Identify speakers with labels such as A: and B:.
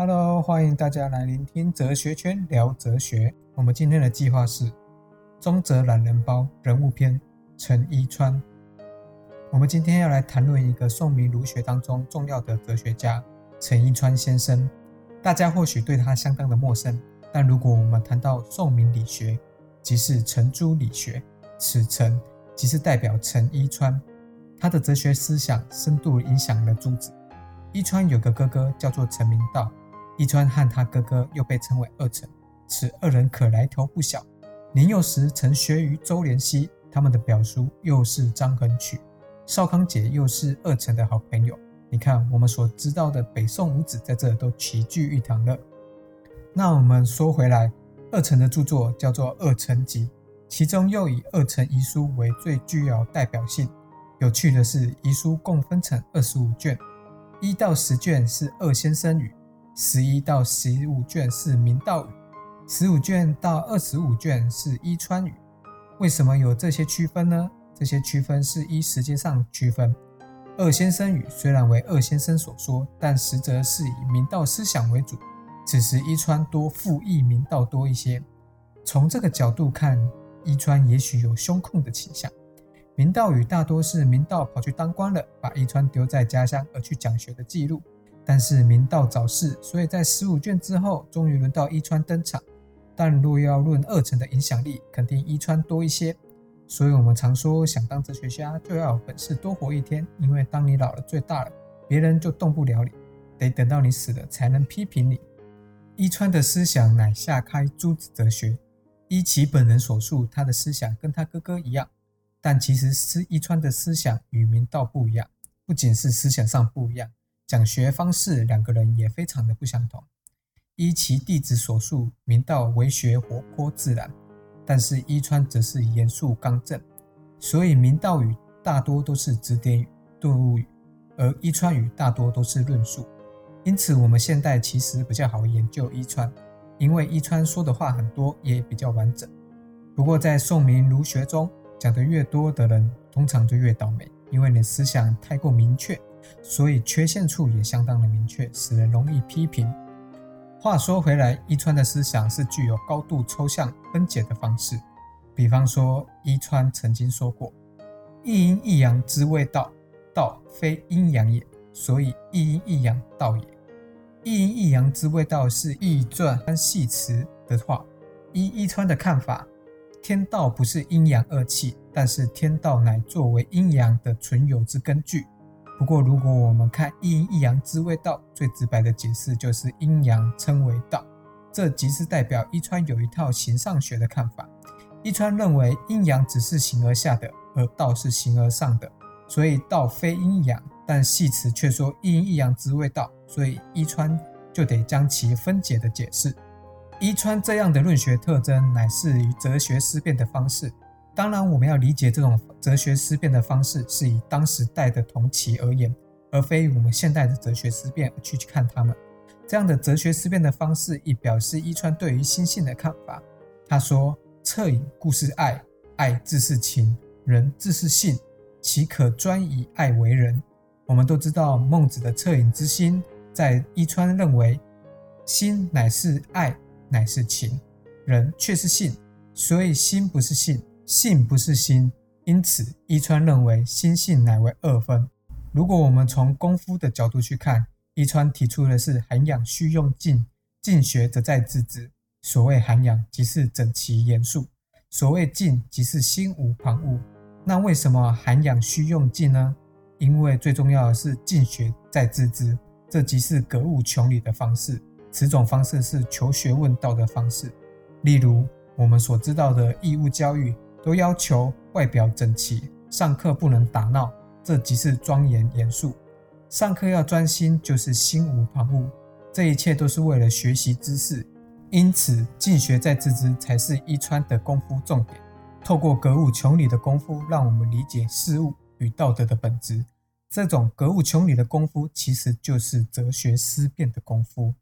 A: Hello，欢迎大家来聆听哲学圈聊哲学。我们今天的计划是中哲懒人包人物篇陈一川。我们今天要来谈论一个宋明儒学当中重要的哲学家陈一川先生。大家或许对他相当的陌生，但如果我们谈到宋明理学，即是程朱理学，此程即是代表陈一川。他的哲学思想深度影响了朱子。一川有个哥哥叫做陈明道。伊川和他哥哥又被称为二臣，此二人可来头不小。年幼时曾学于周濂溪，他们的表叔又是张衡曲，邵康节又是二臣的好朋友。你看，我们所知道的北宋五子在这都齐聚一堂了。那我们说回来，二臣的著作叫做《二臣集》，其中又以《二臣遗书》为最具有代表性。有趣的是，遗书共分成二十五卷，一到十卷是二先生语。十一到十五卷是明道语，十五卷到二十五卷是伊川语。为什么有这些区分呢？这些区分是依时间上区分。二先生语虽然为二先生所说，但实则是以明道思想为主。此时伊川多附议明道多一些。从这个角度看，伊川也许有胸控的倾向。明道语大多是明道跑去当官了，把伊川丢在家乡而去讲学的记录。但是明道早逝，所以在十五卷之后，终于轮到伊川登场。但若要论二臣的影响力，肯定伊川多一些。所以我们常说，想当哲学家就要有本事多活一天，因为当你老了最大了，别人就动不了你，得等到你死了才能批评你。伊川的思想乃下开诸子哲学，依其本人所述，他的思想跟他哥哥一样，但其实是伊川的思想与明道不一样，不仅是思想上不一样。讲学方式，两个人也非常的不相同。依其弟子所述，明道为学活泼自然，但是伊川则是严肃刚正，所以明道语大多都是指点语、顿悟语，而伊川语大多都是论述。因此，我们现代其实比较好研究伊川，因为伊川说的话很多，也比较完整。不过，在宋明儒学中，讲的越多的人，通常就越倒霉，因为你思想太过明确。所以缺陷处也相当的明确，使人容易批评。话说回来，伊川的思想是具有高度抽象分解的方式。比方说，伊川曾经说过：“一阴一阳之谓道，道非阴阳也，所以一阴一阳道也。”一阴一阳之谓道是易传和系辞的话。依伊川的看法，天道不是阴阳二气，但是天道乃作为阴阳的存有之根据。不过，如果我们看一阴一阳之谓道，最直白的解释就是阴阳称为道。这即是代表伊川有一套形上学的看法。伊川认为阴阳只是形而下的，而道是形而上的，所以道非阴阳。但系辞却说一阴一阳之谓道，所以伊川就得将其分解的解释。伊川这样的论学特征，乃是于哲学思辨的方式。当然，我们要理解这种哲学思辨的方式，是以当时代的同期而言，而非我们现代的哲学思辨去去看他们。这样的哲学思辨的方式，以表示伊川对于心性的看法。他说：“恻隐故是爱，爱自是情，人自是性，岂可专以爱为人？”我们都知道孟子的恻隐之心，在伊川认为，心乃是爱，乃是情，人却是性，所以心不是性。性不是心，因此伊川认为心性乃为二分。如果我们从功夫的角度去看，伊川提出的是涵养需用静，静学则在自知。所谓涵养，即是整齐严肃；所谓静，即是心无旁骛。那为什么涵养需用静呢？因为最重要的是静学在自知，这即是格物穷理的方式。此种方式是求学问道的方式。例如我们所知道的义务教育。都要求外表整齐，上课不能打闹，这即是庄严严肃。上课要专心，就是心无旁骛。这一切都是为了学习知识，因此静学在自知才是伊川的功夫重点。透过格物穷理的功夫，让我们理解事物与道德的本质。这种格物穷理的功夫，其实就是哲学思辨的功夫。